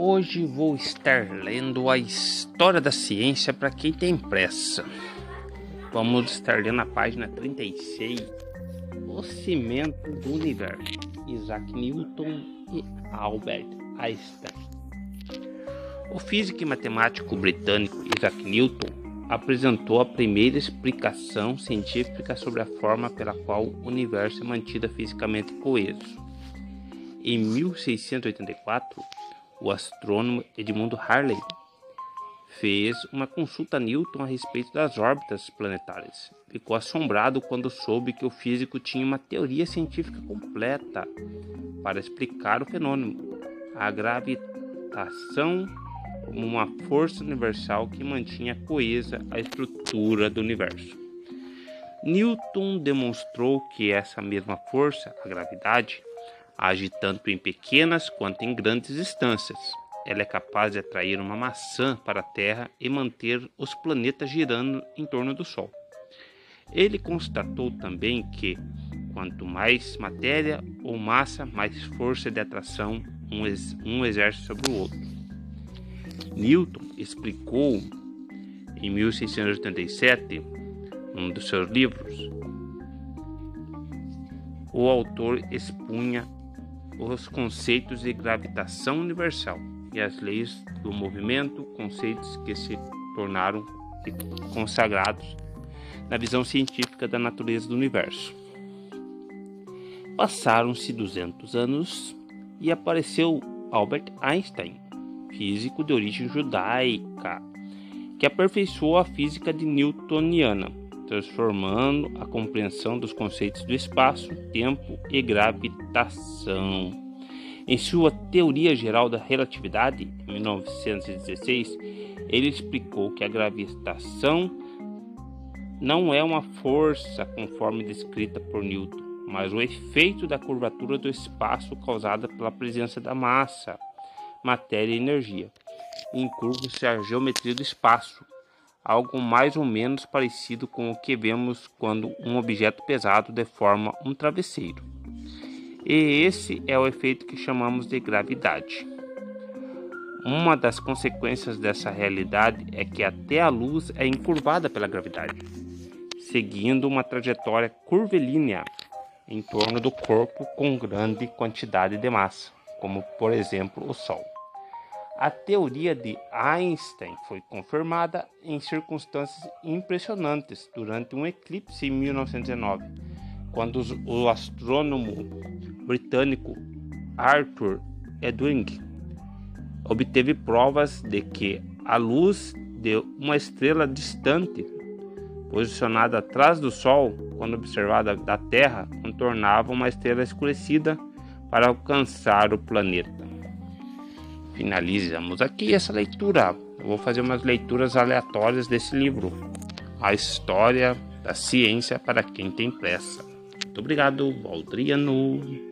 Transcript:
Hoje vou estar lendo a história da ciência para quem tem pressa. Vamos estar lendo a página 36, O Cimento do Universo, Isaac Newton e Albert Einstein. O físico e matemático britânico Isaac Newton apresentou a primeira explicação científica sobre a forma pela qual o universo é mantido fisicamente coeso. Em 1684, o astrônomo Edmundo Harley fez uma consulta a Newton a respeito das órbitas planetárias. Ficou assombrado quando soube que o físico tinha uma teoria científica completa para explicar o fenômeno, a gravitação como uma força universal que mantinha coesa a estrutura do universo. Newton demonstrou que essa mesma força, a gravidade, age tanto em pequenas quanto em grandes distâncias. Ela é capaz de atrair uma maçã para a Terra e manter os planetas girando em torno do Sol. Ele constatou também que, quanto mais matéria ou massa, mais força de atração um, ex um exerce sobre o outro. Newton explicou em 1687, um dos seus livros, o autor expunha os conceitos de gravitação universal e as leis do movimento, conceitos que se tornaram consagrados na visão científica da natureza do universo. Passaram-se 200 anos e apareceu Albert Einstein, físico de origem judaica, que aperfeiçoou a física de newtoniana transformando a compreensão dos conceitos do espaço, tempo e gravitação. Em sua Teoria Geral da Relatividade, em 1916, ele explicou que a gravitação não é uma força conforme descrita por Newton, mas o efeito da curvatura do espaço causada pela presença da massa, matéria e energia, em curvas a geometria do espaço, algo mais ou menos parecido com o que vemos quando um objeto pesado deforma um travesseiro. E esse é o efeito que chamamos de gravidade. Uma das consequências dessa realidade é que até a luz é encurvada pela gravidade, seguindo uma trajetória curvilínea em torno do corpo com grande quantidade de massa, como por exemplo o Sol. A teoria de Einstein foi confirmada em circunstâncias impressionantes durante um eclipse em 1909, quando o astrônomo britânico Arthur Edwin obteve provas de que a luz de uma estrela distante, posicionada atrás do Sol, quando observada da Terra, contornava uma estrela escurecida para alcançar o planeta finalizamos aqui essa leitura. Eu vou fazer umas leituras aleatórias desse livro, A História da Ciência para quem tem pressa. Muito obrigado, Valdriano.